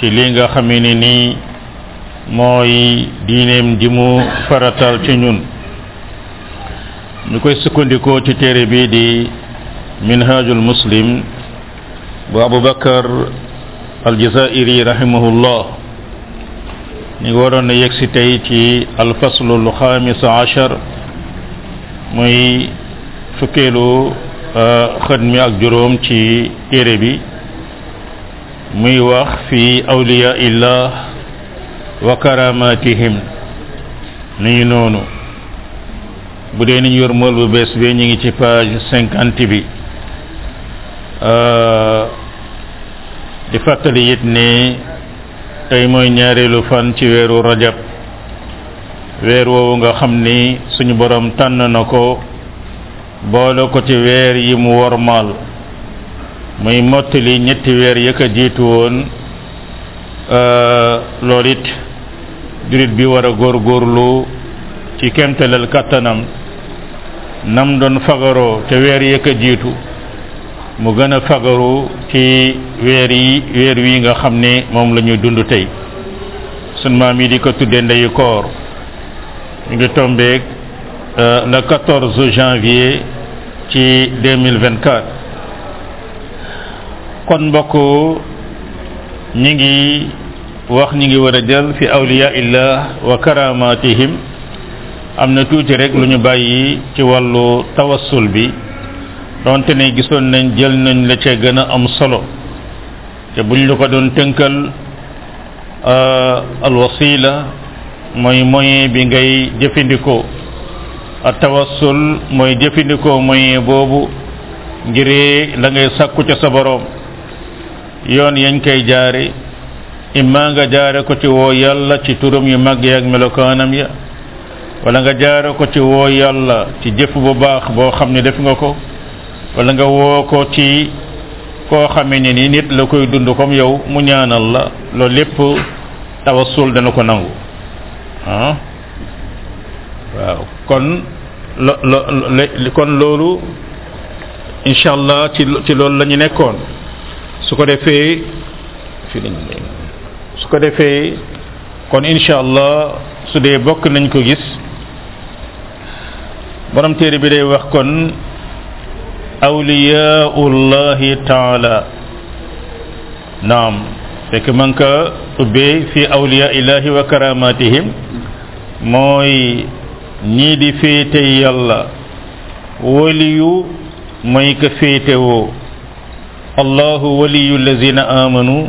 ci li nga xamee ne nii mooy diineem ji mu faratal ci ñun ñu koy sukkandikoo ci téere bii di minhajul muslim bu abubakar aljazairi rahimahullah ñu ngi waroon na yegg si tey ci alfaslu alxamis achar muy fukkeelu xët mi ak juróom ci téere bi muy wax fi awliya illah wa karamatihim ni ngi noonu bu dee ni ñu yor mool bu bees bi ñu ngi ci page cinquante bi di fàttali it ni tey mooy ñaareelu fan ci weeru rajab weer woowu nga xam ni suñu borom tànn na ko boole ko ci weer yi mu wormaal muy mottali ñetti weer ya ko jiitu woon loolu it jurit bi war a góorgóorlu ci kemtalal kàttanam nam doon fagaroo te weer ya ko jiitu mu gën a fagaru ci weer yi weer wi nga xam ne moom la ñuy dund tey sun maam yi di ko tuddee ndeyu koor ñu ngi tombeeg euh, le 14 janvier ci 2024 kon mbokk ñi ngi wax ñi ngi war a jël fi awliya illah wa karamatihim am na tuuti rek lu ñu bàyyi ci wàllu tawassul bi donte ne gisoon nañ jël nañ la ca gën a am solo te buñ la ko doon tënkal al wasila mooy moyen bi ngay jëfandikoo a tawassul mooy jëfandikoo moyen boobu ngir la ngay sakku ca sa borom yoon yañ koy jaare imma nga jaare ko ci woo yàlla ci turam yu mag ya ak melokaanam ya wala nga jaare ko ci woo yàlla ci jëf bu baax boo xam ne def nga ko wala nga woo ko ci koo xamee ne ni nit la koy dund comme yow mu ñaanal la loolu lépp tawassul dana ko nangu ah waaw kon lo lo le- kon loolu incha allah ci ci loolu la ñu nekkoon su ko defee fii lañu nekk su ko defee kon incha allah su dee bokk nañ ko gis borom téere bi day wax kon awliyaullahi taala naam fekk ma ngi ko ubbee fi awliya illahi wa karamatihim mooy ñii di féete yàlla waliyu mooy ko féetewoo allahu waliyu lazina amanu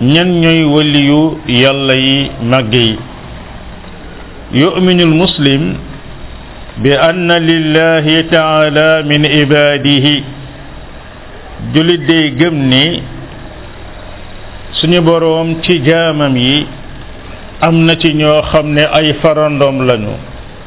ñan ñooy waliyu yàlla yi màgg yi yuminu almuslim bi anna lillahi taala min ibadihi julit day gëm ni suñu boroom ci jaamam yi am na ci ñoo xam ne ay farandoom lañu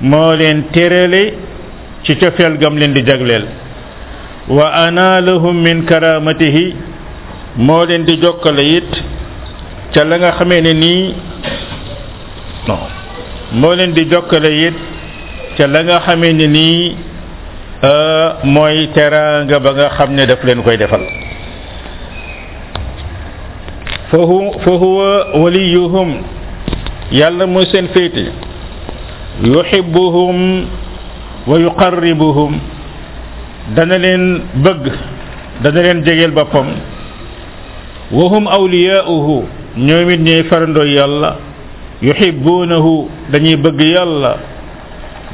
moo leen térale ci cofeel gam leen di jagleel wa ana lahum min karamatihi moo leen di jokkale it ca la nga xamee ne nii non moo leen di jokkale it ca la nga xamee ne nii mooy teraanga ba nga xam ne daf leen koy defal fa hu fa huwa waliyuhum yàlla mooy seen féete yuhibbuhum wa yuqarribuhum dana leen bëgg dana leen jegeel boppam wa hum awliyaa'uhu ñoom it ñooy farandoo yàlla yuhibbuunahu dañuy bëgg yàlla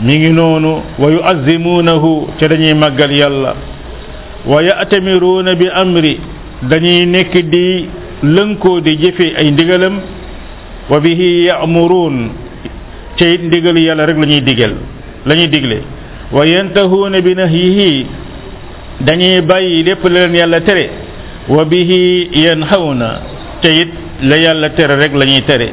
mi ngi noonu wa yuazimuunahu ca dañuy màggal yàlla wa yatamiruuna bi amri dañuy nekk di lënkoo di jëfe ay ndigalam wa bihi yaamuruun ca it ndigal yàlla rek la ñuy digal la ñuy digle wa yantahuuna bi nahyihi dañuy bàyyi lépp la leen yàlla tere wa bihi yanhawna ca it la yàlla tere rek la ñuy tere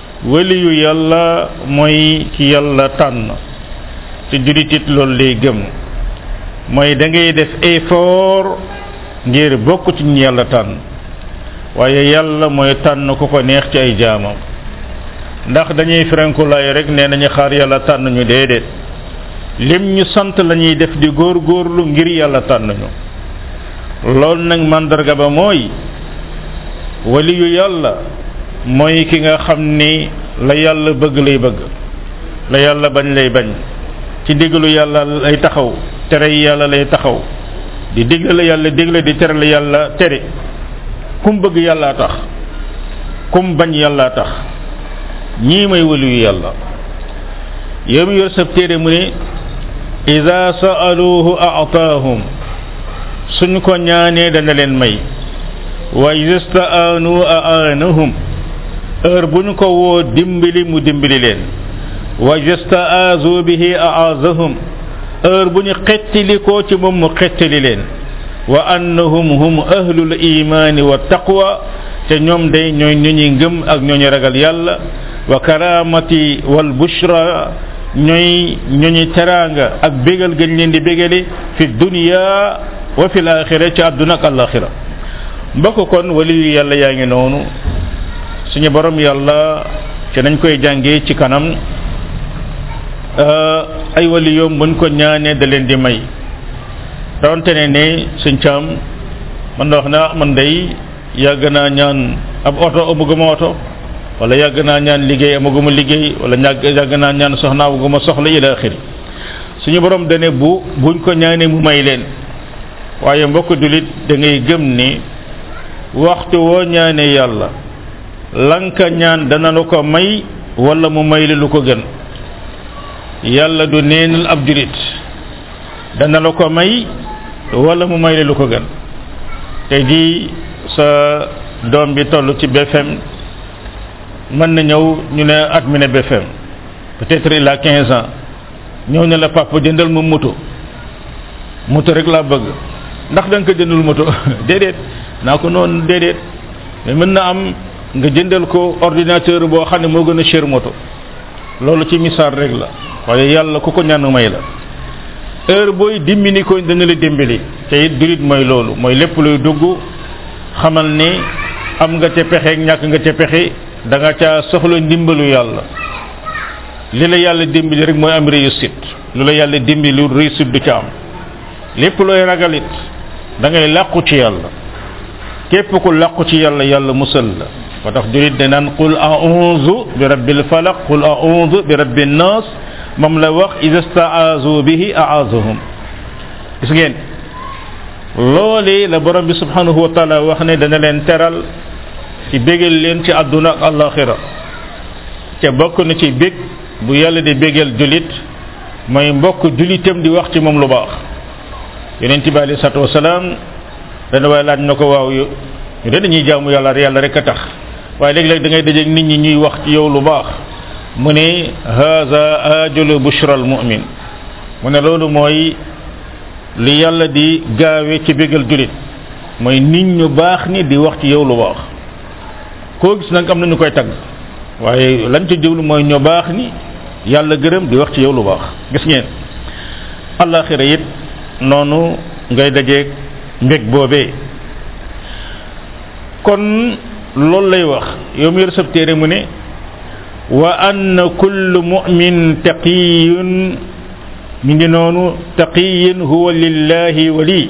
waliyu yàlla mooy ki yàlla tànn te julit it loolu lay gëm mooy da ngay def effort ngir bokk ci ñu yàlla tànn waaye yàlla mooy tànn ku ko neex ci ay jaamam ndax dañuy frenkulaay rek ne nañu xaar yàlla tànn ñu déedéet lim ñu sant lañuy def di góor góorlu ngir yàlla tànn ñu loolu nag màndarga ba mooy waliyu yàlla mooy ki nga xam ni la yàlla bëgg lay bëgg la yàlla bañ lay bañ ci diglu yàlla lay taxaw tere yàlla lay taxaw di digle la yàlla digle di tere la yàlla tere kum bëgg yàllaa tax kum bañ yàllaa tax ñii may waliyu yàlla yow mi yor sab téere mu ne ida saaluuhu aataahum suñu ko ñaanee dana leen may wa istaanu aanahum heure bu ñu ko woo dimbali mu dimbali leen wa istaazu bihi aazahum heure bu ñu xettili ko ci moom mu xettili leen wa annahum hum ahlul imaani wa taqwa te ñoom day ñooy ñu ñuy ngëm ak ñoo ñu ragal yàlla wa karamati wal bushra ñooy ñooñu teraanga ak bégal gañ leen di bégale fi dunya wa fi laaxira ci àdduna ak àllaaxira mbokk kon wali yàlla yaa ngi noonu suñu borom yàlla ci nañ koy jàngee ci kanam ay wali yoom buñ ko ñaanee da leen di may donte ne ne suñ caam man na wax na man day yàgg naa ñaan ab oto amuguma oto wala yàgg naa ñaan liggéey amuguma liggéey wala yàgg naa ñaan soxna amuguma soxla ila axiri suñu borom dane bu buñ ko ñaanee mu may leen waaye mbokk jullit da ngay gëm ni waxtu woo ñaanee yàlla lanka ñaan dana la ko may wala mu may la lu ko gën yàlla du neenal ab jullit dana la ko may wala mu may la lu ko gën tey jii sa doom bi toll ci BFM mën na ñëw ñu ne at mi ne BFM peut-être il a 15 ans ñëw ne la papa jëndal ma moto moto rek laa bëgg ndax da nga ko jëndul moto déedéet naa ko noonu déedéet mais mën na am nga jëndal ko ordinateur boo xam ne moo gën a cher moto loolu ci misaal rek la waaye yàlla ku ko ñaan may la heure booy dimbali ko dana la dimbali te it durit mooy loolu mooy lépp luy dugg xamal ni am nga ca pexe ñàkk nga ca pexe da nga caa soxla ndimbalu yàlla li la yàlla dimbali rek mooy am réussite lu la yàlla dimbali lu réussite du ca am lépp looy ragalit da ngay làqu ci yàlla képp ku làqu ci yàlla yàlla musal la moo tax julit ne naan qul a'udhu bi rabbil falaq qul a'udhu bi rabbin nas moom la wax ida staazu bihi a'azuhum gis ngeen loolee la borom bi subhanahu wa taala wax ne dana leen teral ci bégal leen ci àdduna ak àllaaxira te bokk na ci bég bu yàlla di bégal julit mooy mbokk julitam di wax ci moom lu baax yonent bi alei salatu wasalaam dana waaye laaj na ko waaw yu ñu de dañuy jaamu yàlla yàlla rek a tax waaye léeg-léeg da ngay dajeeg nit ñi ñuy wax ci yow lu baax mu ne haza ajulu bushra al mu'min mu ne loolu mooy li yàlla di gaawe ci bégal julit mooy nit ñu baax ni di wax ci yow lu baax koo gis nag am na ñu koy tagg waaye lañ ca jëwlu mooy ñu baax ni yàlla gërëm di wax ci yow lu baax gis ngeen àllaaxira it noonu ngay dajeeg mbég boobee kon loolu lay wax yow mu yor sab téere mu ne wa anna kullu mu'min taqiyun mi ngi noonu taqiyun huwa lillahi wali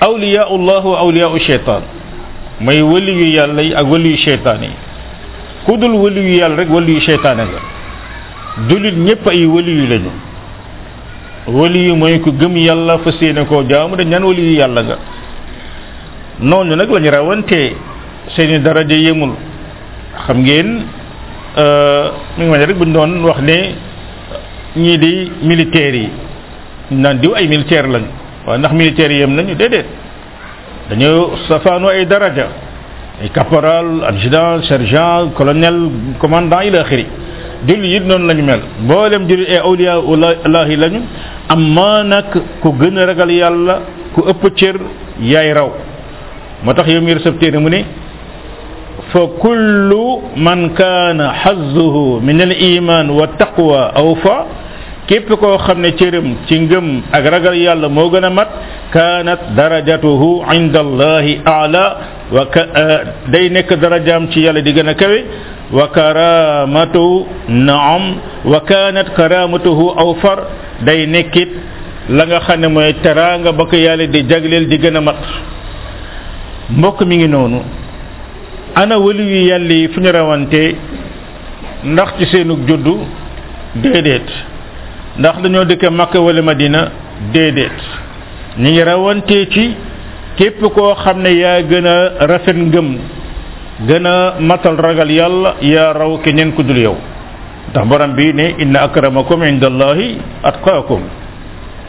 awliyaullah wa awliyau cheytaan mooy waliyu yàlla yi ak waliyu cheytaan yi ku dul waliyu yàlla rek waliyu cheytaan nga jullit ñëpp ay waliyu lañu waliyu mooy ku gëm yàlla fas yéene koo jaamu dañ naan waliyu yàlla nga noonu nag lañu rawante seeni daraja yemul xam ngeen mi ngi ma ne rek buñ doon wax ne ñii di militaires yi naan diw ay militaire lañu waaye ndax militaire yem nañu déedéet dañoo safaanu ay daraja ay caporal adjudant sergent colonel commandant ila xiri julli yit noonu lañu mel mboolem julli ay awliya ulahi lañu amma nag ku gën a ragal yàlla ku ëpp cër yaay raw moo tax yow mi yor sab téere mu ne fa kullu man kaana xazzuhu min al iman wa taqwa aw fa képp koo xam ne cërëm ci ngëm ak ragal yàlla moo gën a mat kaanat darajatuhu inda allahi ala wa ka day nekk darajaam ci yàlla di gën a kawe wa karamatu naam wa kaanat karamatuhu aw far day nekkit la nga xam ne mooy teraanga ba ko yàlla di jagleel di gën a mat mbokk mi ngi noonu ana wëli yu yàlla yi fu ñu rawante ndax ci seenu juddu déedéet ndax dañoo dëkk Makka wala Madina déedéet ñi ngi rawante ci képp koo xam ne yaa gën a rafet ngëm gën a matal ragal yàlla yaa raw keneen ku dul yow ndax borom bi ne inna akramakum indallahi atqaakum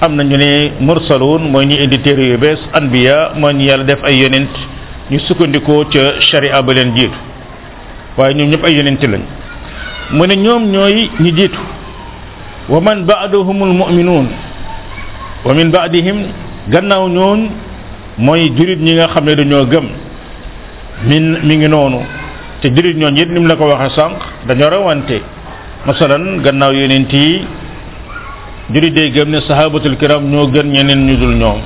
am na ñu ne mursaluun mooy ñu indi téere yu bees anbiya mooy ñu yàlla def ay yonent ñu sukkandikoo ca sharia ba leen jiitu waaye ñoom ñëpp ay yonent lañ mu ne ñoom ñooy ñi jiitu wa man ba'dahumul mu'minuun wa min ba'dihim gannaaw ñooñ mooy jurit ñi nga xam ne dañoo gëm min mi ngi noonu te jurit ñooñ yit ni mu la ko waxe sànq dañoo rawante masalan gannaaw yonent yi jullit day gëm ne sahabatul kiram ñoo gën ñeneen ñu dul ñoom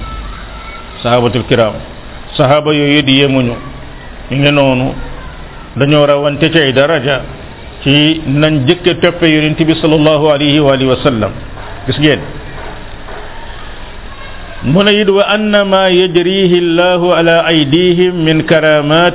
sahabatul kiram sahaba yooyu di yemuñu ñu ngi noonu dañoo rawante ci ay daraja ci nañ jëkke toppe yonent bi sallallahu alayhi wa alihi wa sallam gis ngeen mu ne it wa anna ma yajrihi llahu ala aydihim min karamat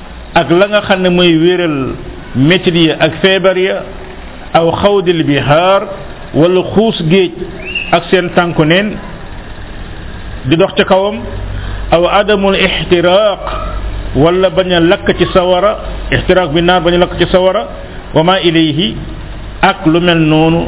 ak la nga xam ne mooy wéral métit ya ak feebar ya aw xawdil bihaar wala xuus géej ak seen tànku neen di dox ca kawam aw adamul ixtiraaq wala bañ a lakk ci sawara ixtiraaq bi naar bañ a lakk ci sawara wa ma ilayhi ak lu mel noonu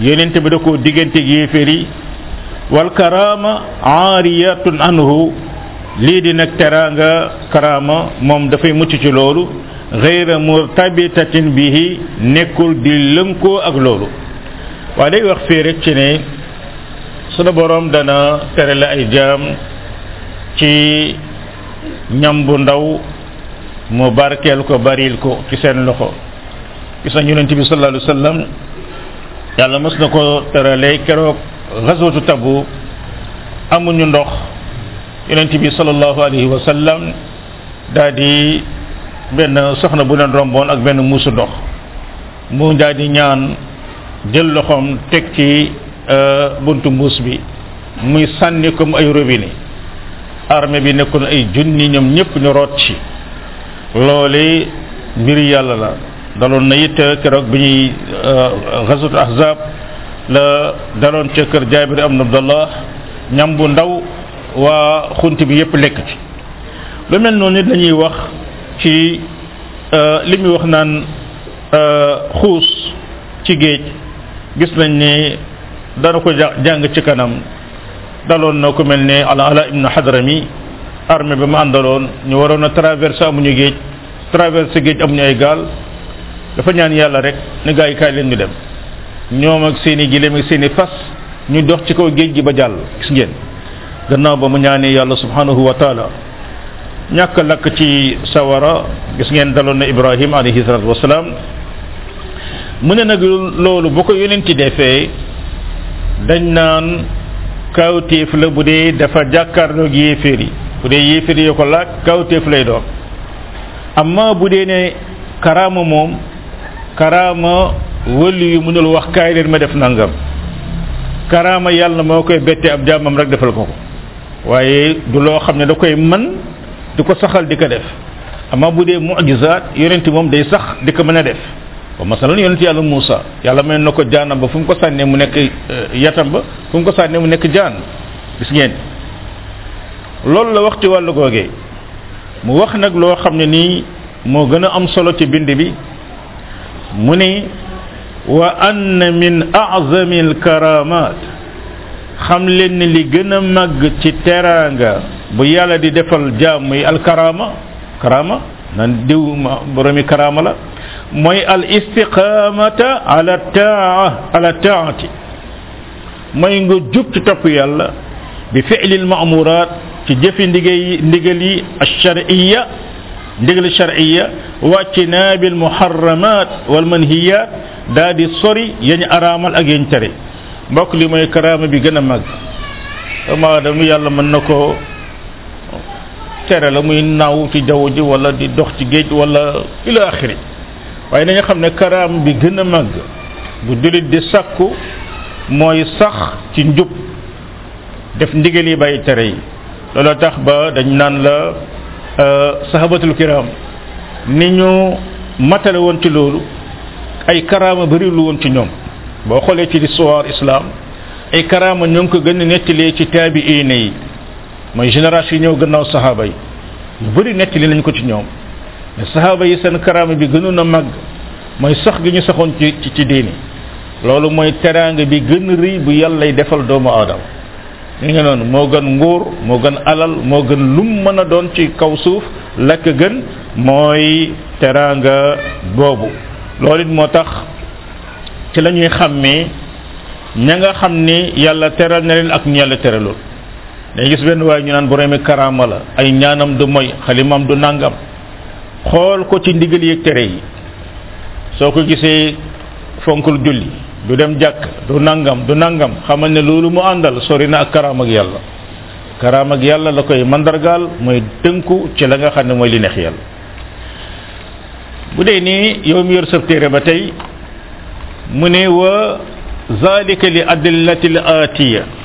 yonent bi da koo diggante yéeféer yi wal karaama aariyatun anhu lii di nag teraanga karaama moom dafay mucc ci loolu xeyra murtabitatin bihi nekkul di lënkoo ak loolu waaye day wax fii rek ci ne sunu boroom dana tere la ay jaam ci ñam bu ndaw mu barkeel ko baril ko ci seen loxo gis nañ yonent bi sallallahu alayhi wa sallam yàlla mës na ko teralee keroog gazwatu tabu amuñu ndox yonent bi sallallahu alayhi wa sallam daa di benn soxna bu leen romboon ak benn muusu ndox mu daa di ñaan jël loxoom teg ci buntu mbuus bi muy sànni comme ay robinet armée bi nekkoon ay junni ñoom ñëpp ñu root ci loole mbir yàlla la daloon na it keroog bi ñuy xasut ahzab la daloon ca kër jaabir am na abdallah ñam bu ndaw waa xunt bi yépp lekk ci lu mel noonu la ñuy wax ci li muy wax naan xuus ci géej gis nañ ni dana ko jàng ci kanam daloon na ku mel ne ala ala ibnu hadrami armée ba mu àndaloon ñu waroon a traversé amuñu géej traversé géej amuñu ay gaal dafa ñaan yàlla rek ne gaa yi kaay leen ñu dem ñoom ak seen i gileem ak seen i fas ñu dox ci kaw géej gi ba jàll gis ngeen gannaaw ba mu ñaanee yàlla subhanahu wa taala ñàkk lakk ci sawara gis ngeen daloon na ibrahim alayhi salatu wasalaam mu ne nag loolu bu ko yonenti defee dañ naan kawteef la bu dee dafa jàkkaarloog yéeféer yi bu dee yéeféer yi ko laaj kawteef lay doon amma bu dee ne karaama moom karaama wëlli yu mënul wax kaay leen ma def nangam karaama yàlla moo koy bette ab jaamam rek defal ko ko waaye du loo xam ne da koy man di ko saxal di ko def ama bu dee mu'jizaat yonent moom day sax di ko mën a def wa masalan yonent yàlla Muusa yàlla may na ko jaanam ba fu mu ko sànnee mu nekk yatam ba fu mu ko sànnee mu nekk jaan gis ngeen loolu la wax ci wàllu googee mu wax nag loo xam ne nii moo gën a am solo ci bind bi mu ne wa ann min azami alkaramat xam leen ni li gën a màgg ci teraanga bu yàlla di defal jaam muy alkarama karama nan diw ma boromi karama la mooy al istiqamata ala taa ala taati mooy nga jub ci topp yàlla bi fi'lil ma'murat ci jëfi ndigay ndigal yi ash-shar'iyya ndigal shar'iyya wa ijtinaabil muharramat wal manhiyat daa di sori yañ araamal ak yañ tere mbokk li mooy karaama bi gën a mag doomu aadama yàlla mën na ko tere la muy naaw ci jaww ji wala di dox ci géej wala ila axiri waaye nañu xam ne karaam bi gën a màgg bu jullit di sakku mooy sax ci njub def ndigal yi bàyyi tere yi looloo tax ba dañ naan la sahabatul kiram ni ñu matale woon ci loolu ay karaama bëri lu woon ci ñoom boo xoolee ci histoire islam ay karaama ñoo ngi ko gën a nettalee ci taabiine yi mooy génération yi ñëw gannaaw saxaaba yi ñu bëri nettali nañ ko ci ñoom mais saxaaba yi seen karaama bi gënoon a màgg mooy sax gi ñu saxoon ci ci ci diini loolu mooy teraanga bi gën a rëy bu yàllay defal doomu aadama ñu ngi noonu moo gën nguur moo gën alal moo gën lum mën a doon ci kaw suuf la ko gën mooy teraanga boobu loolu it moo tax ci la ñuy xàmmee ña nga xam ni yàlla teral na leen ak ñu yàlla teralul dañu gis benn waaye ñu naan boroomi karaama la ay ñaanam du moy xalimam du nangam xool ko ci ndigal yeeg tere yi soo ko gisee fonkul julli du dem jàkk du nangam du nangam xamal ne loolu mu àndal sori na ak karaam ak yàlla karaam ak yàlla la koy mandargaal mooy tënku ci la nga xam ne mooy li neex yàlla bu dee nii yow mi yor sab téere ba tey mu ne wa zalika li adillati l aatiya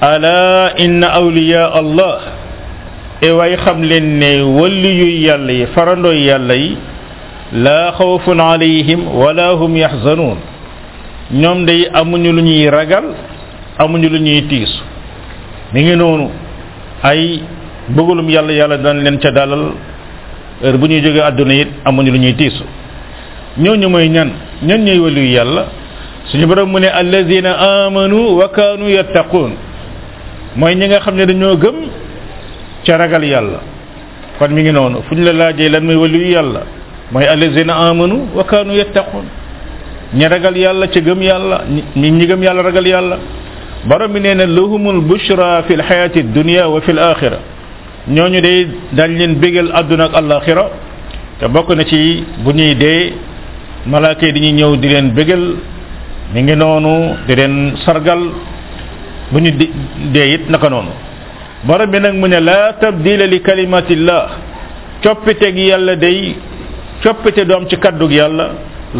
ala inna awliya allah e way xam leen ne wëlli yu yàlla yi farandoo yàlla yi laa xawfun alayhim wala hum yaxzanuun ñoom day amuñu lu ñuy ragal amuñu lu ñuy tiisu mi ngi noonu ay bëggalum yàlla yàlla daan leen ca dalal heure bu ñuy jógee àdduna it amuñu lu ñuy tiisu ñooñu mooy ñan ñan ñooy wëlli yu yàlla suñu borom mu ne alladina amanu wa kaanu yattaquun mooy ñi nga xam ne dañoo gëm ca ragal yàlla kon mi ngi noonu fu ñu la laajee lan mooy waliyu yàlla mooy alladina amanu wa kaanu yattaquun ñi ragal yàlla ca gëm yàlla ñi ñi gëm yàlla ragal yàlla borom bi nee na lahumul bushra fi lxayaati dunia wa fi l axira ñooñu de dañ leen bégal àdduna ak àllaaxira te bokk na ci bu ñuy dee malaaka yi dañuy ñëw di leen bégal ñu ngi noonu di leen sargal bu ñu di dee it naka noonu borom bi nag mu ne laa tabdila li kalimatillah coppite gi yàlla day coppite doom ci kaddug yàlla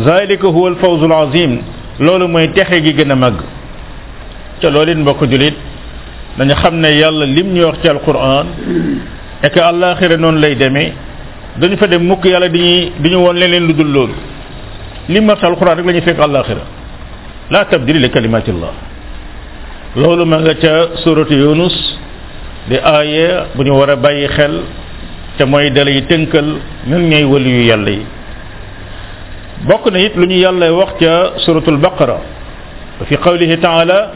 zalika huwa alfawzu alazim loolu mooy texe gi gën a màgg te loolu it mbokk julit dañu xam ne yàlla lim ñu wax ci alquran et que àllaaxira noonu lay demee dañu fa dem mukk yàlla diñuy diñu woon leneen lu dul loolu lim wax ci alquran rek la ñuy fekk àllaaxira laa tabdila li kalimatillah loolu ma nga ca suratu yunus di aaya bu ñu war a bàyyi xel te mooy dalay tënkal ñun ñooy wali yu yàlla yi bokk na it lu ñu yàlla wax ca suratul baqara wa fi qawlihi taala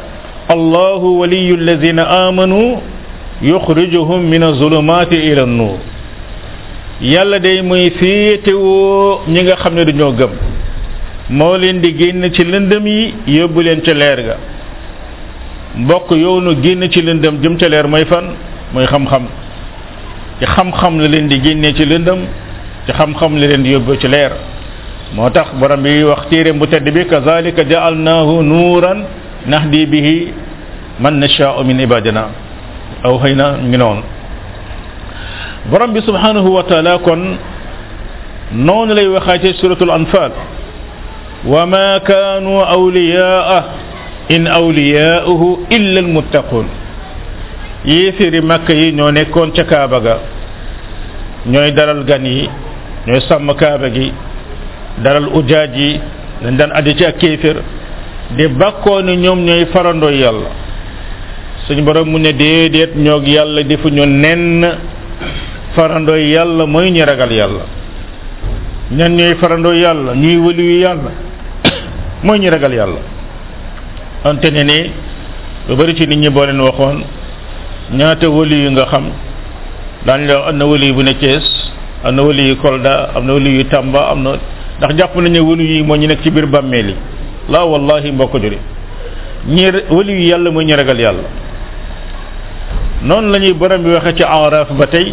allahu waliyu alladina amanu yuxrijuhum min azulumati ila nuur yàlla day muy féetewoo ñi nga xam ne dañoo gëm moo leen di génn ci lëndëm yi yóbbu leen ca leer ga mbokk yoonu génn ci lëndëm jëm ca leer mooy fan mooy xam-xam ci xam-xam la leen di génnee ci lëndëm ci xam-xam la leen di yóbbu ci leer moo tax borom bi wax téere bu tedd bi kazalika ja'alnahu nuuran nahdi bihi man nashaa'u min ibadina aw xëy na ngi noonu borom bi subhanahu wa taala kon noonu lay waxaatee suratul anfal wa ma kaanu awliyaa in awliyaa'uhu illa almuttaquun yéeféeri màkk yi ñoo nekkoon ca kaaba ga ñooy dalal gan yi ñooy sàmm kaaba gi dalal ujaaj yi dañ daan aji ci ak kéefér di bàkkoo ne ñoom ñooy farandoo yàlla suñu borom mu ne déedéet ñoog yàlla defuñu nenn farandoo yàlla mooy ñu ragal yàlla ñan ñooy farandoo yàlla ñuy wëliyu yàlla mooy ñu ragal yàlla ante ne ne lu bari ci nit ñi boo leen waxoon ñaata wëli yu nga xam daañu la am na wëli bu ne Thiès am na wëli yu Kolda am na wëli yu Tamba am na ndax jàpp nañu wëli yi moo ñu nekk ci biir bàmmeel yi laa wallahi mbokk juri ñi wëli yu yàlla mooy ñu ragal yàlla noonu la ñuy borom bi waxee ci araf ba tey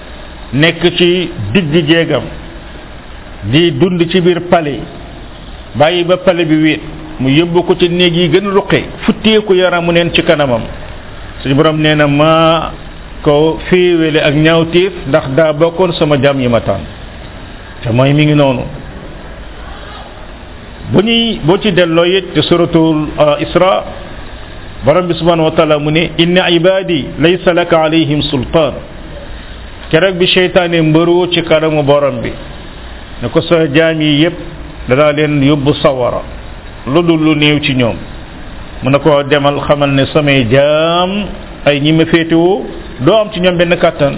nekk ci digg jéegam di dund ci biir pale bàyyi ba pale bi wéet mu yóbbu ko ci néeg yi gën a ruqe futteeku yaramu neen ci kanamam suñu borom nee na maa ko féewele ak ñaawteef ndax daa bokkoon sama jaam yi ma tànn te mooy mi ngi noonu bu ñuy boo ci delloo it te suratul isra borom bi subhanahu wa taala mu ne inna ibadi laysa laka alayhim sultaan keroog bi cheytaane mbëroo ci kanamu borom bi ne ko sa jaam yi yépp danaa leen yóbbu sawara lu dul lu néew ci ñoom mu ne ko demal xamal ne samay jaam ay ñi ma féetewoo doo am ci ñoom benn kàttan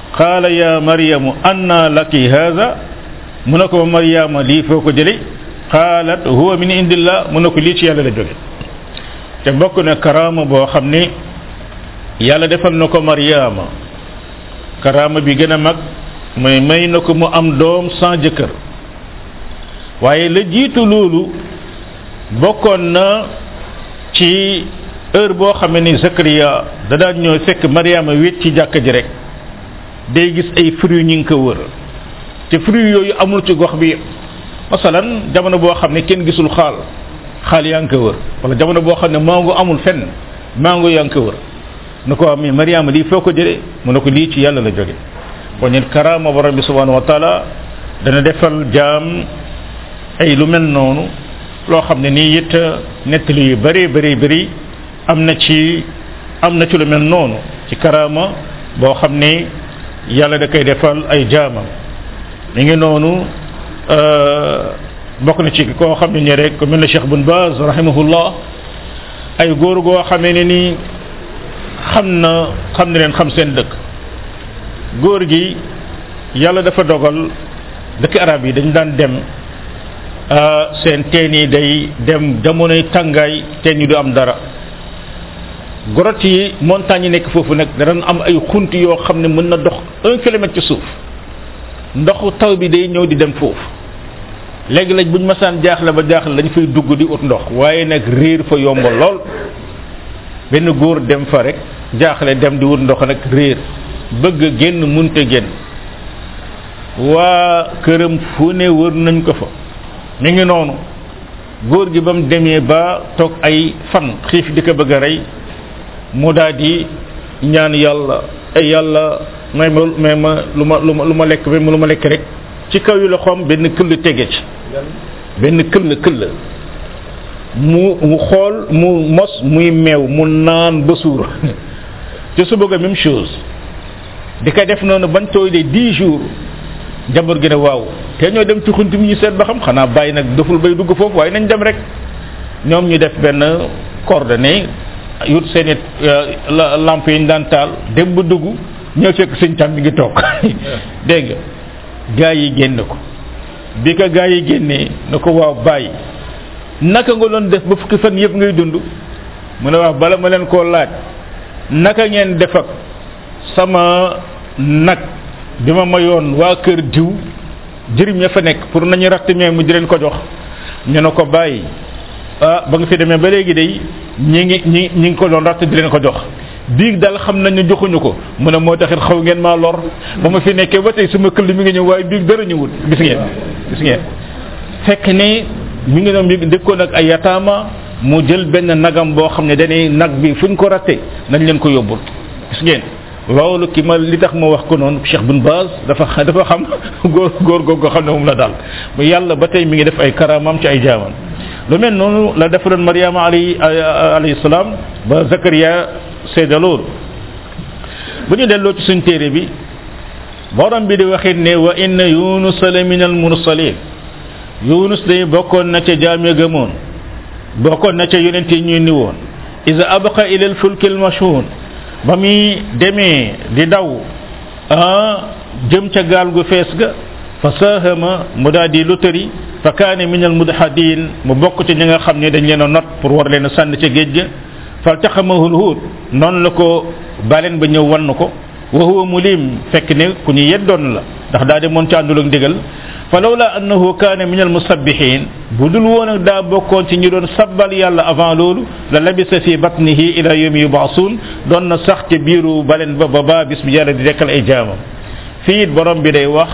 qaala ya maryamu anna laki haza mu ne ko maryaama lii foo ko jële qaalat huwa min indillah mu ne ko lii ci yàlla la jóge te bokk na karaama boo xam ne yàlla defal na ko maryaama karaama bi gën a mag mooy may na ko mu am doom sans jëkkër waaye la jiitu loolu bokkoon na ci heure boo xamee ni Zakaria da daan ñëw fekk Mariama wéet ci jàkka ji rek day gis ay fruits ñu ngi ko wër te fruits yooyu amul ci gox bi masalan jamono boo xam ne kenn gisul xaal xaal yaa ngi ko wër wala jamono boo xam ne mango amul fenn mango yaa ngi ko wër na ko amee mariama lii foo ko jëlee mu ne ko lii ci yàlla la jóge kon ñun karaama borom bi subhanahu wa taala dana defal jaam ay lu mel noonu loo xam ne nii it nettali yu bëree bëri bëri am na ci am na ci lu mel noonu ci karaama boo xam ne yàlla da koy defal ay jaamam mi ngi noonu bokk na ci koo xam ne ñi rek ku mel ne cheikh bun baz rahimahullah ay góor goo xamee ne nii xam na xam ne leen xam seen dëkk góor gi yàlla dafa dogal dëkk arab yi dañ daan dem seen teen yi day dem jamonoy tàngaay teen yi du am dara grotte yi montagne yi nekk foofu nag danañ am ay xunt yoo xam ne mën na dox un kilomètre ci suuf ndoxu taw bi day ñëw di dem foofu léegi lañ buñ masaan jaaxle ba jaaxle lañ fay dugg di ut ndox waaye nag réer fa yomb lool benn góor dem fa rek jaaxle dem di wut ndox nag réer bëgg a génn munte génn waa këram fu ne wër nañ ko fa mi ngi noonu góor gi ba mu demee ba toog ay fan xiif di ko bëgg a rey mu daal di ñaan yàlla ay yàlla may ma may ma lu ma lu ma lu ma lekk ba mu lu ma lekk rek ci kaw yi loxoom benn këll tege ci benn këll këll mu mu xool mu mos muy meew mu naan ba suur ci suba ga même chose di ko def noonu bañ tooy de dix jours njaboot gi ne waaw te ñoo dem ci xunti mi ñu seet ba xam xanaa bàyyi nag doful bay dugg foofu waaye nañ dem rek ñoom ñu def benn coordonnée yut seen i lamp yi ñu daan taal dem ba dugg ñëw fekk sëñ tam mi ngi toog dégg nga gaa yi génn ko bi ko gaa yi génnee na ko waaw bàyyi naka nga doon def ba fukki fan yëpp ngay dund mu ne waaw bala ma leen koo laaj naka ngeen def ak sama nag bi ma mayoon waa kër diw jërim ya fa nekk pour nañu ratt mais mu di leen ko jox ñu ne ko bàyyi ah ba nga fi demee ba léegi day ñi ngi ñi ñi ngi ko doon ratt di leen ko jox biig daal xam nañ ne joxuñu ko mu ne moo taxit xaw ngeen maa lor ba ma fi nekkee ba tey suma këll mi ngi ñëw waaye biig dara ñëwut gis ngeen gis ngeen fekk ne mi ngi doon mi dëkkoon ak ay yataama mu jël benn nagam boo xam ne dañuy nag bi fuñ ko ratte nañ leen ko yóbbul gis ngeen loolu ki ma li tax ma wax ko noonu Cheikh Bin Baz dafa dafa xam góor góor googu xam ne moom la daal mu yàlla ba tey mi ngi def ay karaamam ci ay jaamam lu mel noonu la defaloon mariama alayhi alayhi salaam ba zakariya seede loolu bu ñu delloo ci suñ téere bi borom bi di waxit ne wa inna yunus la min al mursalin yunus day bokkoon na ca jaam ya gëmoon bokkoon na ca yonent yi ñu ni woon isa abqa ila al fulki al mashhun ba muy demee di daw ah jëm ca gaal gu fees ga fa saahama mu daal di lotari fa kaane min al mudhadin mu bokk ci ñi nga xam ne dañ leen a not pour war leen a sànni ca géej ga faltaxamahul huut noonu la ko baleen ba ñëw wann ko wa huwa mulim fekk ne ku ñu yeddoon la ndax daa demoon ci àndul ak ndigal fa lawla annahu kaana min al musabbihin bu dul woon ak daa bokkoon ci ñu doon sabbal yàlla avant loolu la labisa fi batnihi ila yawmi yubaasuun doon na sax ci biiru baleen ba ba baa bis bi yàlla di dekkal ay jaamam fii it borom bi day wax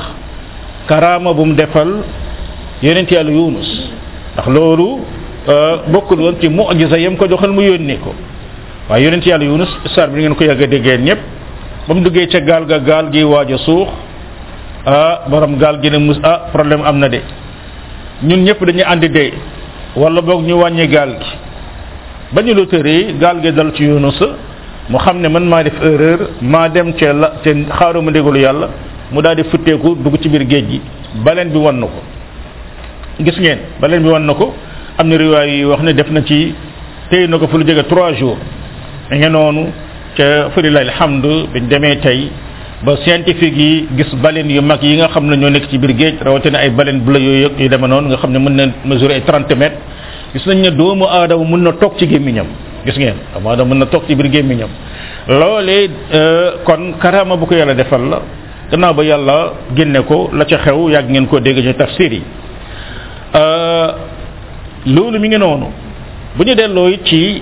karaama bu mu defal yonent yàlla yunus ndax loolu bokkul woon ci mu'jiza yam ko joxal mu yónnee ko waaye yonent yàlla yunus sar bi ngeen ko yàgg a déggeen ñëpp ba mu duggee ca gaal ga gaal gi waaj a suux ah borom gaal gi ne mus ah problème am na de ñun ñëpp dañuy àndi dee wala boog ñu wàññi gaal gi ba ñu lu tëree gaal gi dal ci Yunus mu xam ne man maa def erreur maa dem ca la te xaaruma ndégalu yàlla mu daal di futteeku dugg ci biir géej gi baleen bi wan na ko gis ngeen baleen bi wan na ko am na riwaay yi wax ne def na ci téye na ko fu lu jege trois jours da ngeen noonu ca fëri lay alhamdu biñ demee tey ba scientifique yi gis baleine yu mag yi nga xam ne ñoo nekk ci biir géej rawatina ay baleine bleu yooyu yu demee noonu nga xam ne mën na mesurer ay 30 mètres gis nañ ne doomu aadama mën na toog ci gémmiñam gis ngeen doomu aadama mën na toog ci biir gémmiñam loolee kon karama bu ko yàlla defal la gannaaw ba yàlla génne ko la ca xew yàgg ngeen ko dégg ci tafsir yi loolu mi ngi noonu bu ñu delloo ci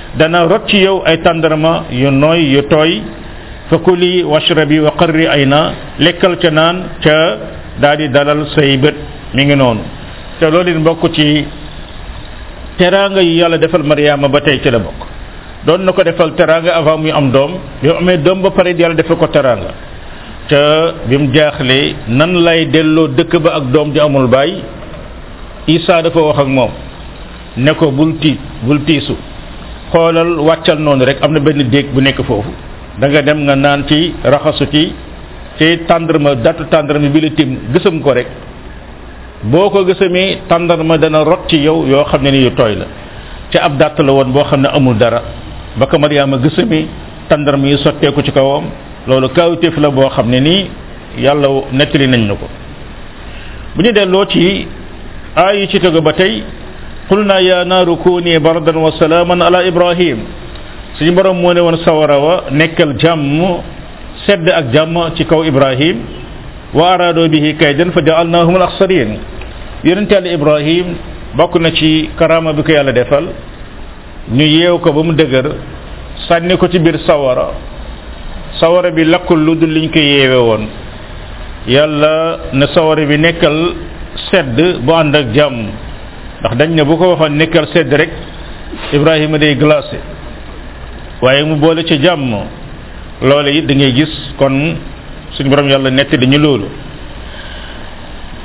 dana rot ci yow ay tàndarma yu nooy yu tooy fa kuli washrabi wa qarri ay na lekkal ca naan ca daal di dalal say bët mi ngi noonu te loolu it mbokk ci teraanga yi yàlla defal mariama ba tey ci la bokk doon na ko defal teraanga avant muy am doom bi mu amee doom ba pare yàlla defal ko teraanga te bi mu jaaxlee nan lay delloo dëkk ba ak doom ju amul baay Isa dafa wax ak moom ne ko bul tiit bul tiisu xoolal wàccal noonu rek am na benn déeg bu nekk foofu da nga dem nga naan ci raxasu ci ci tàndarma datu tàndarma bi la tim gësam ko rek boo ko gësamee tàndarma dana rot ci yow yoo xam ne ni yu tooy la ca ab dàtt la woon boo xam ne amul dara ba ko Mariama gësamee tàndarma yi sotteeku ci kawam loolu kaawteef la boo xam ne nii yàlla nettali nañ na ko bu ñu delloo ci aay yi ci tëgg ba tey qul naa yaa naaru kuuni bardan wa salaaman ala ibrahim suñu borom moo ne woon sawara wa nekkal jàmm sedd ak jàmm ci kaw ibrahim wa araado bihi kaydan fa jaalnaahum al axsarin yonente yàlla ibrahim bokk na ci karaama bi ko yàlla defal ñu yeew ko ba mu dëgër sànni ko ci biir sawara sawara bi lakkul lu dul liñ ko yeewe woon yàlla ne sawara bi nekkal sedd bu ànd ak jàmm ndax dañ ne bu ko waxoon nekkal sedd rek ibrahima day glacé waaye mu boole ci jàmm loole it da ngay gis kon suñu borom yàlla nett dañu loolu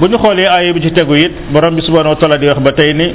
bu ñu xoolee aaya bi ci tegu it borom bi subhanahu wa taala di wax ba tey ni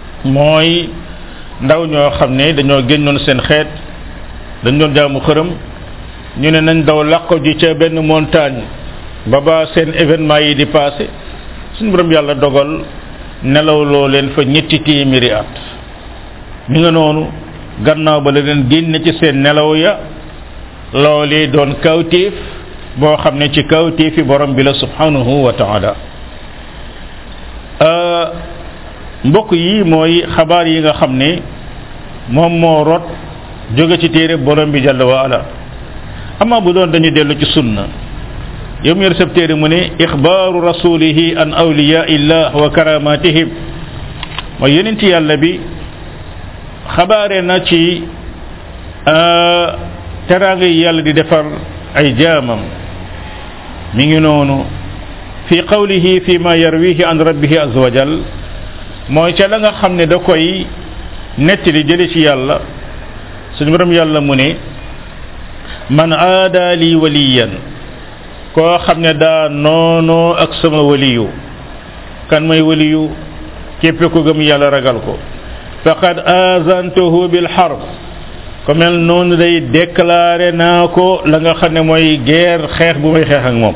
mooy ndaw ñoo xam ne dañoo génnoon seen xeet dañ doon jaamu xërëm ñu ne nañ daw làqo ji ca benn montagne ba ba seen événement yi di passé suñu borom yàlla dogal nelaw loo leen fa ñetti téeméeri at mi nga noonu gannaaw ba la leen génne ci seen nelaw ya loolee doon kawtéef boo xam ne ci kawtéefi borom bi la subhanahu wa taala mbokk yi mooy xabaar yi nga xam ne moom moo rot jóge ci téere borom bi jàll wa ala amma bu doon dañu dellu ci sunna yow mu yor sab téere mu ne ixbaaru rasulihi an awliya illah wa karamatihim mooy yonent yàlla bi xabaare na ci teraanga yi yàlla di defar ay jaamam mi ngi noonu fi qawlihi fi ma yarwihi an rabbihi azza wa jal mooy ca la nga xam ne da koy nettali jële ci yàlla suñu borom yàlla mu ne man aada li waliyan koo xam ne daa noonoo ak sama waliyu kan mooy waliyu képp ko gëm yàlla ragal ko faqad azantuhu bil harb ko mel noonu day déclaré naa ko la nga xam ne mooy guerre xeex bu may xeex ak moom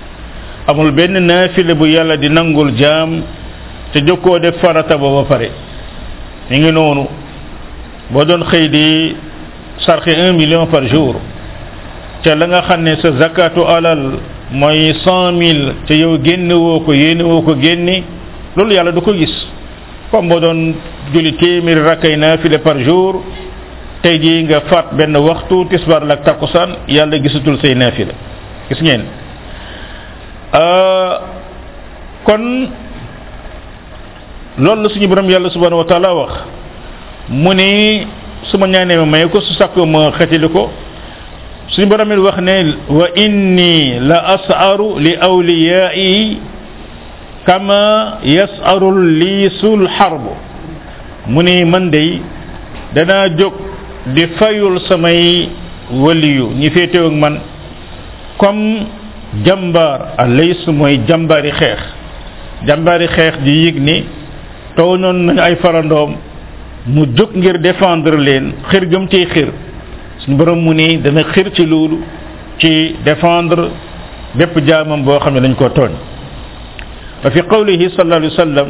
amul benn naafile bu yàlla di nangul jaam te jokkoo def farata ba ba pare mi ngi noonu boo doon xëy di sarxe un million par jour ca la nga xam ne sa zakatu alal mooy cent mille te yow génne woo ko yéene woo ko génne loolu yàlla du ko gis comme boo doon julli téeméeri rakkay naafile par jour tey jii nga faat benn waxtu tisbaar la ak takkusaan yàlla gisatul say naafile gis ngeen kon loolu la suñu borom yàlla subhanahu wa taala wax mu ni su ma ñaanee ma may ko su sàkkoo ma xetili ko suñu borom it wax ne wa inni la asaru li awliyaai kama yasaru liisul xarb mu ni man dey danaa jóg di fayul samay waliyu ñi féetew ak man comme jàmbaar alays mooy jàmbaari xeex jàmbaari xeex di yëg ni tooñoon nañu ay farandoom mu jóg ngir défendre leen xir gëm cee xir suñu borom mu ni dana xir ci loolu ci défendre bépp jaamam boo xam ne dañ ko tooñ wa fi qawlihi sallallahu alayhi wa sallam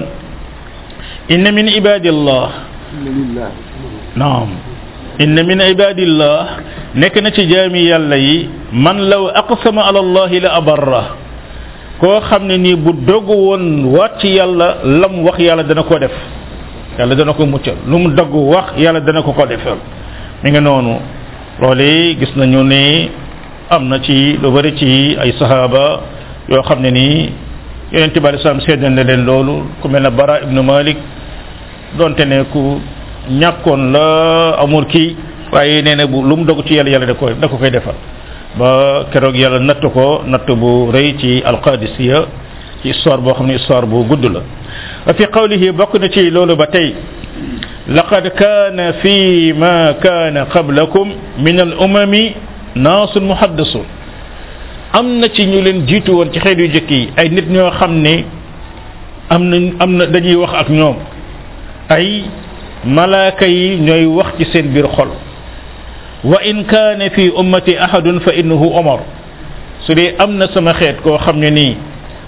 inna min ibadillah naam inna min ibadillah nekk na ci jaami yàlla yi man law aqsama ala allahi la abarra koo xam ne nii bu dogu woon waat ci yàlla lam wax yàlla dana ko def yàlla dana ko muccal lu mu dagg wax yàlla dana ko ko defal mi nga noonu loolu gis nañu ne am na ci lu bari ci ay sahaaba yoo xam ne nii yonente bi alei salaam seedal na leen loolu ku mel ne bara ibnu malik donte ne ku ñàkkoon la amul kii waaye nee na bu lu mu dog ci yàlla yàlla da koy da ko koy defal ba keroog yàlla natt ko natt bu rëy ci alqadisiya ci histoire boo xam ne histoire bu gudd la wa fi qawlihi bokk na ci loolu ba tey laqad kaana fi ma kaana qablakum min al umami naasul muhaddasu am na ci ñu leen jiitu woon ci xeet yu jëkk yi ay nit ñoo xam ne am na am na dañuy wax ak ñoom ay malaaka yi ñooy wax ci seen biir xol wa in kaane fi ummati ahadun fa innahu omar su dee am na sama xeet koo xam ne nii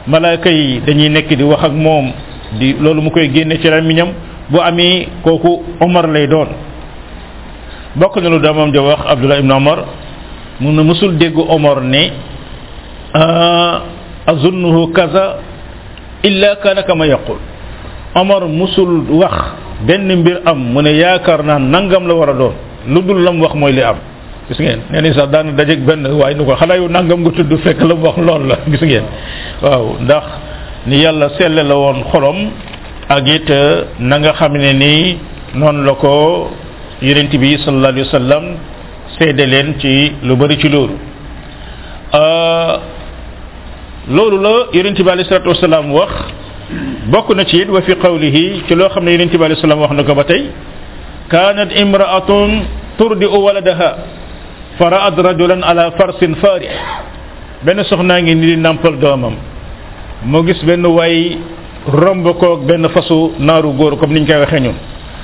malaaka yi dañuy nekk di wax ak moom di loolu mu koy génne ci làmmiñam bu amee kooku omar lay doon bokk na lu doomam ja wax abdullah ibn omar mu ne musul dégg omar ne azunnuhu kaza illa kana kama yaqul omar musul wax benn mbir am mu ne yaakaar naa nangam la war a doon lu dul lam wax mooy li am gis ngeen nee nañ sax daana dajeeg benn waaye ni ko xanaa yow nangam nga tudd fekk la mu wax lool la gis ngeen waaw ndax ni yàlla selle la woon xolom ak it na nga xam ne nii noonu la ko yonent bi sallallahu alayhi wa sallam seede leen ci lu bari ci loolu loolu la yonent bi alayhi salatu wasalaam wax bokk na ci it wa fi qawlihi ci loo xam ne yonent bi alayhi salaam wax na ko ba tey kaanat imraatun turdiu waladaha fa raat rajulan ala farsin farih benn soxnaa ngi ni di nàmpal doomam mu gis benn waay romb koog benn fasu naaru góor comme niñ koy waxee ñun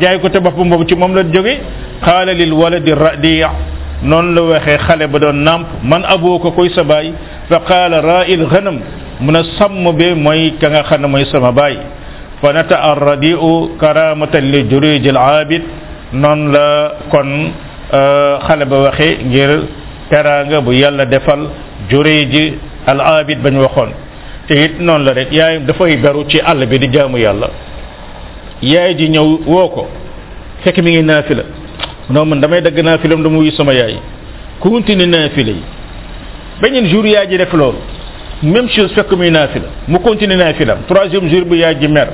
jaay ko te boppam boobu ci moom la jóge xaala lil waladi radi noonu la waxee xale ba doon nàmp man aboo ko koy sa baay fa qaala raa'il ghanam mu ne sàmm bi mooy ka nga xam ne mooy sama baay fa nata ar radiu karamatan li juruj al aabid noonu la kon xale ba waxee ngir teraanga bu yàlla defal juruj al aabid bañ waxoon te it noonu la rek yaayam dafay beru ci àll bi di jaamu yàlla yaay ji ñëw woo ko fekk mi ngi naafila non man damay dagg naafilam dama wuyu sama yaay continuer naafila yi beneen jour yaay ji def loolu même chose fekk muy naafila mu continuer naafilam troisième jour bi yaay ji mer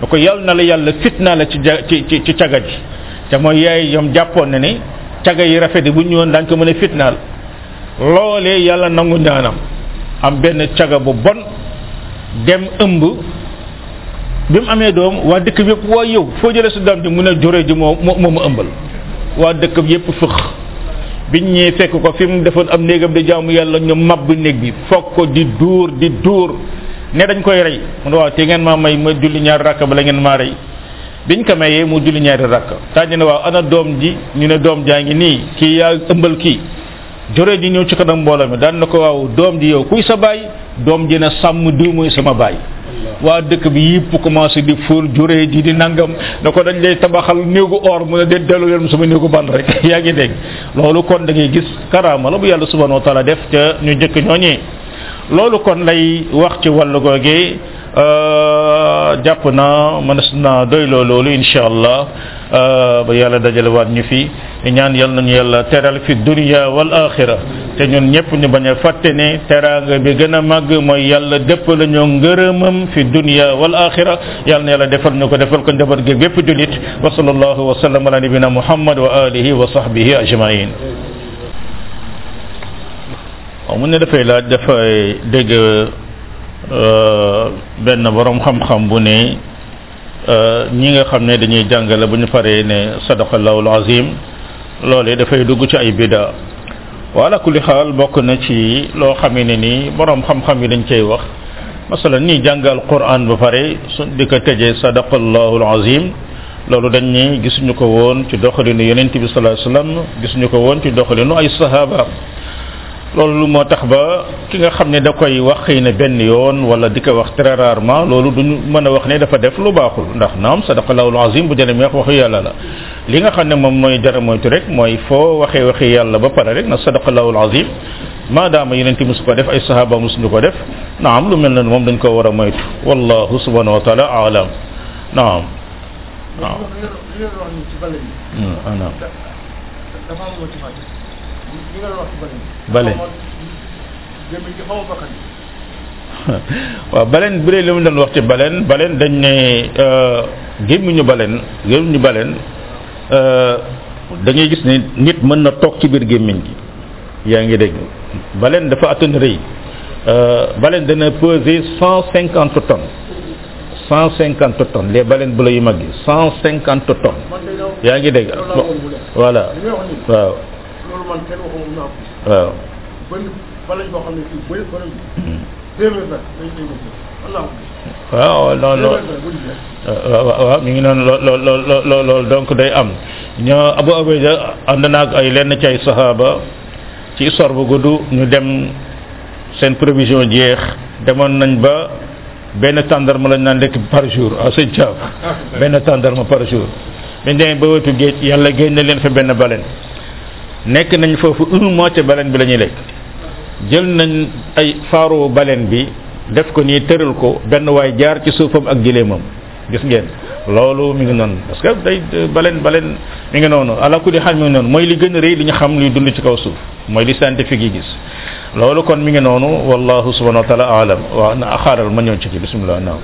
da ko yàlla na la yàlla fitnaa la ci ja ci ci ci caga ji te mooy yaay yom jàppoon na ne caga yi rafet yi bu ñu ñëwoon daan ko mën a fitnaal loolee yàlla nangu ñaanam am benn caga bu bon dem ëmb bi mu amee doom waa dëkk bi yëpp waa yow foo jëlee sa doom ji mu ne jore ji moo moo ma ëmbal waa dëkk bi yëpp fëx biñ ñëwee fekk ko fi mu defoon am néegam di jaamu yàlla ñu mabb néeg bi foog ko di dóor di dóor ne dañ koy rey mu ne waaw te ngeen maa may ma julli ñaar rakk ba la ngeen maa rey biñ ko mayee mu julli ñaari rakk daal di ne waaw ana doom ji ñu ne doom jaa ngi nii kii yaa ëmbal kii jore ji ñëw ci kanam mbooloo mi daan na ko waaw doom ji yow kuy sa baay doom ji ne sàmm diw mooy sama baay waa dëkk bi yëpp commencé di fóol juree ji di nangam na ko dañ lay tabaxal néegu or mu ne de dellu leen sama néegu ban rek yaa ngi dégg loolu kon da ngay gis karaama la bu yàlla subhanahu wa taala def te ñu jëkk ñooñee loolu kon lay wax ci wàllu googee jàpp naa mënees naa doy loo loolu incha allah ba yàlla dajale waat ñu fi ñaan yal nañu yàlla teral fi dunya wal axira te ñun ñëpp ñu bañ a fàtte ne teraanga bi gën a màgg mooy yàlla dëpp la ñoo ngërëmam fi dunya wal axira yal na yàlla defal ñu ko defal ko njaboot gi bépp julit wa sallallahu wa sallam ala nabina muhammad wa alihi wa sahbihi ajmain waaw mu ne dafay laaj dafay dégg benn borom xam-xam bu ne ñi nga xam ne dañuy jàngale bu ñu paree ne sadaqallahul azim loolee dafay dugg ci ay bida wala kulli xaal bokk na ci loo xamee ne nii borom xam-xam yi dañ cay wax masalan ñi jàngal quran ba pare su di ko tëjee sadaqallahul azim loolu dañ ne gisuñu ko woon ci doxalinu yonent bi sallallahu alayhi wasallam gisuñu ko woon ci doxalinu ay sahaba loolu moo tax ba ki nga xam ne da koy wax xëy na benn yoon wala di ko wax très rarement loolu duñu mën a wax ne dafa def lu baaxul ndax naam sadaqallahu alazim bu jëlee wax waxu yàlla la li nga xam ne moom mooy dara moytu rek mooy foo waxee waxi yàlla ba pare rek na sadaqallahu alazim maadaama yonente mosu ko def ay sahaba mosuñu ko def naam lu mel noonu moom dañ ko war a moytu wallahu subhanahu wa taala alam naam naam naam bale waaw baleen bu dee li mu doon wax ci baleen baleen dañ ne euh, gémmiñu baleen gémmiñu baleen euh, da ngay gis ne nit mën na toog ci biir gémmiñ gi yaa ngi dégg baleen dafa attan rëy euh, baleen dana peser cent cinquante tonnes cent cinquante tonnes les baleines bleues yu mag yi cent cinquante tonnes yaa ngi dégg voilà waaw waaw waaw non non waaw mi ngi noonu lool lool lool lool donc day am ñoo Abu Ubayda ànd naag ay lenn ci ay saxaaba ci histoire bu gudd ñu dem seen prévision jeex demoon nañ ba benn tàndarma lañ naan lekk par jour ah sëñ Thiam benn tàndarma par jour dañ demee ba wetu géej yàlla génne leen fa benn baleine nekk nañ foofu un mois ca baleine bi la ñuy lekk jël nañ ay faaru baleine bi def ko nii tëral ko benn waay jaar ci suufam ak gileemam gis ngeen loolu mi ngi noonu parce que day baleen baleen mi ngi noonu ala kulli xaal mi ngi noonu mooy li gën a rëy li ñu xam luy dund ci kaw suuf mooy li scientifique yi gis loolu kon mi ngi noonu wallahu subhanahu wa taala alam waaw na xaaral ma ñëw ci ki bismillah naaw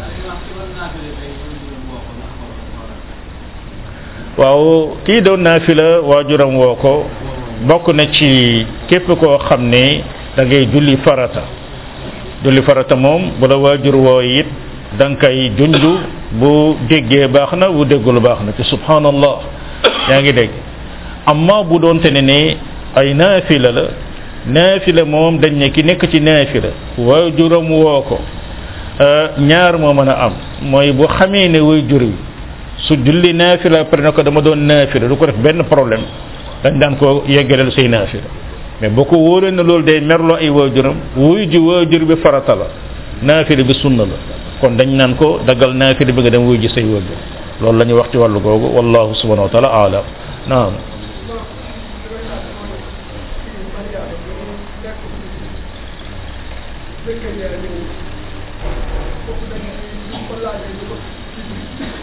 waaw kii doon naa fi la waajuram woo ko bokk na ci képp koo xam ne da ngay julli farata julli farata moom bu la waajur woo it da nga koy junj bu déggee baax na bu déggul baax na ci subhanallah yaa ngi dégg amma bu doonte ne ne ay naafila la naafila moom dañ ne ki nekk ci naafila waajuram woo ko ñaar moo mën a am mooy bu xamee ne waajur wi su julli naafila pare na ko dama doon naafila du ko def benn problème dañ daan ko yeggaleel say naafila mais boo ko wóoree ne loolu day merloo ay waajuram wuy ji waajur bi farata la naafila bi sunna la kon dañ naan ko daggal naafila bi nga dem wuy ji say waajur loolu la ñuy wax ci wàllu googu wallahu subhanahu wa taala alam naam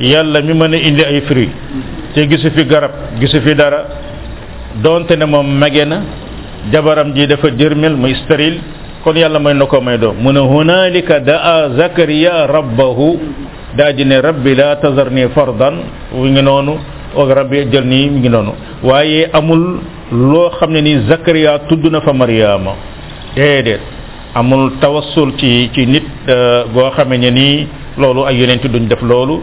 yàlla mi mën a indi ay fruits te gisu fi garab gisu fi dara donte ne moom mage na jabaram ji dafa jërmel muy stérile kon yàlla may na ko may doom mu ne hunalika daa zakariya rabbahu daa ji ne rabbi la tazar ni fardan wu ngi noonu og rabbi jël nii mi ngi noonu waaye amul loo xam ne ni zakariya tudd na fa mariama déedéet amul tawassul ci ci nit euh, goo xamee ne nii loolu ay yonent duñ def loolu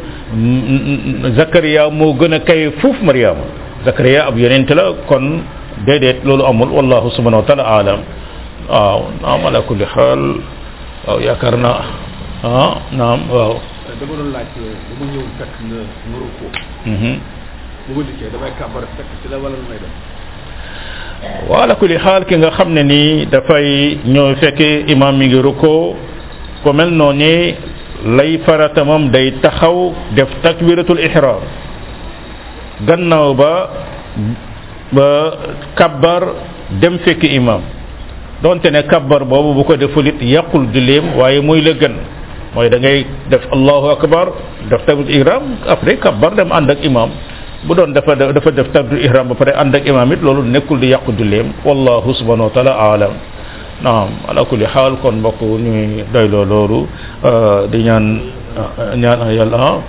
Zakaria moo gën a kawe fuuf Mariama Zakaria ab yonent la kon déedéet loolu amul wallahu subhanahu wa taala alam waaw naam ala kulli xaal waaw yaakaar naa ah naam waaw dama doon laaj dama ñëw fekk nga nga rukkoo bu ma dikkee damay kàbbar fekk ci la wala lu may def wala kuli xaal ki nga xam ne nii dafay ñëw fekke imam mi ngi rukkoo ku mel noonu lay farata moom day taxaw def takbiratul ihram gannaaw ba ba kabbar dem fekk imam donte ne kabbar boobu bu ko deful it yàqul julleem waaye muy la gën mooy da ngay def allahu akbar def takbiratul ihram après kabbar dem ànd ak imam bu doon dafa dafa def takbir ihram ba pare ànd ak imam it loolu nekkul di yàqu julleem wallahu subhanahu wa taala alam naam ala kulli xaal kon mbokk ñuy doyloo loolu di ñaan ñaan yàlla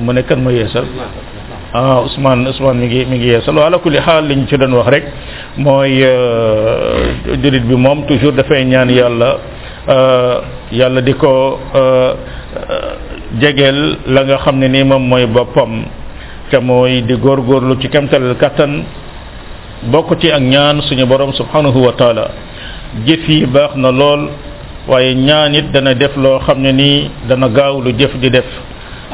mu ne kan ma yeesal ah Ousmane Ousmane mi ngi mi ngi yeesal ala kulli xaal li ñu ci doon wax rek mooy jullit bi moom toujours dafay ñaan yàlla yàlla di ko jegeel la nga xam ne ni moom mooy boppam te mooy di góorgóorlu ci kemtalal kattan bokk ci ak ñaan suñu borom subhanahu wa taala jëf yi baax na lool waaye ñaan it dana def loo xam ne nii dana gaaw lu jëf di def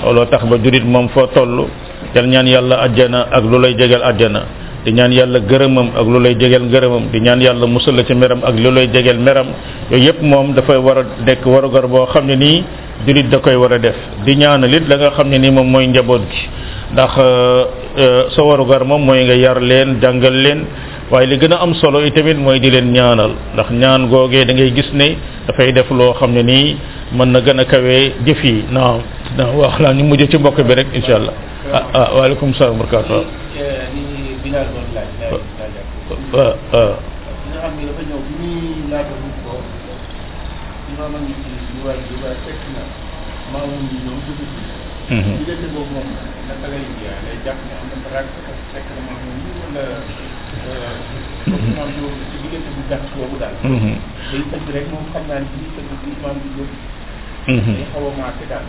looloo tax ba jurit moom foo toll yal ñaan yàlla àjjana ak lu lay jegal àjjana di ñaan yàlla gërëmam ak lu lay jegeel ngërëmam di ñaan yàlla musal la ci meram ak lu lay jegeel meram yooyu yëpp moom dafay war a nekk warugar boo xam ne nii julit da koy war a def di ñaanal it la nga xam ne nii moom mooy njaboot gi ndax sa warugar moom mooy nga yar leen jàngal leen waaye li gën a am solo itamit mooy di leen ñaanal ndax ñaan googee da ngay gis ne dafay def loo xam ne nii mën na gën a kawee jëf yi non non waaw xanaa ñu mujj ci mbokk bi rek incha allah ah ah waaleykum salaam wa rahmatulah. waaw waaw. day tëdd rek moom xam naa ne bu ñu tëdd bu imaam bi jóg day xaw a maase daal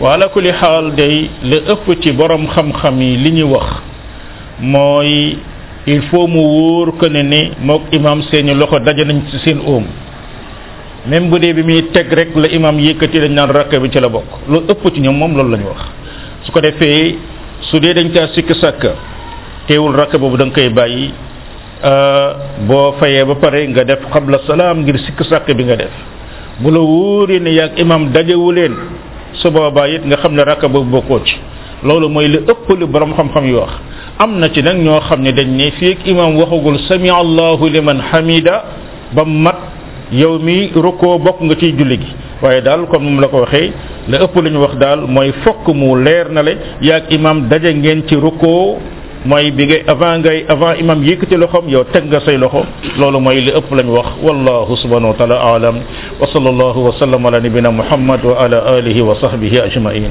waala kulli xaal day la ëpp ci borom xam-xam yi li ñu wax mooy il faut mu wóor ko ne ni mook imam seeni loxo daje nañ ci seen óom même bu dee bi muy teg rek la imam yëkkati dañ naan rakk bi ci la bokk lu ëpp ci ñoom moom loolu la ñu wax su ko defee su dee dañ caa sikk sàkk teewul rakk boobu da nga koy bàyyi boo fayee ba pare nga def xabla salaam ngir sikk sàkk bi nga def bu la wóoree ne yaag imam dajewu leen su boobaa it nga xam ne rakka boobu bokkoo ci loolu mooy li ëpp li borom xam-xam yi wax am na ci nag ñoo xam ne dañ ne fii ak imam waxagul sami allahu liman hamida ba mu mat yow mi rukkoo bokk nga ciy julli gi waaye daal comme ni mu la ko waxee la ëpp lu ñu wax daal mooy fokk mu leer na le yaag imam daje ngeen ci rukkoo mooy bi ngay avant ngay avant imam yëkkati loxoom yow teg nga say loxo loolu mooy li ëpp lañ wax wallahu subhanahu wa taala alam wa sallallahu wa sallam ala nabina muhammad wa ala alihi wa sahbihi ajmain